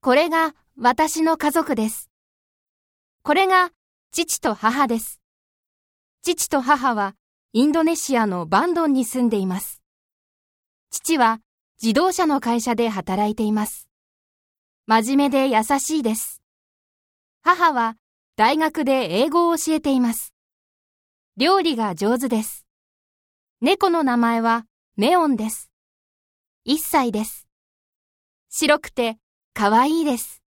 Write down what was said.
これが私の家族です。これが父と母です。父と母はインドネシアのバンドンに住んでいます。父は自動車の会社で働いています。真面目で優しいです。母は大学で英語を教えています。料理が上手です。猫の名前はメオンです。1歳です。白くてかわいいです。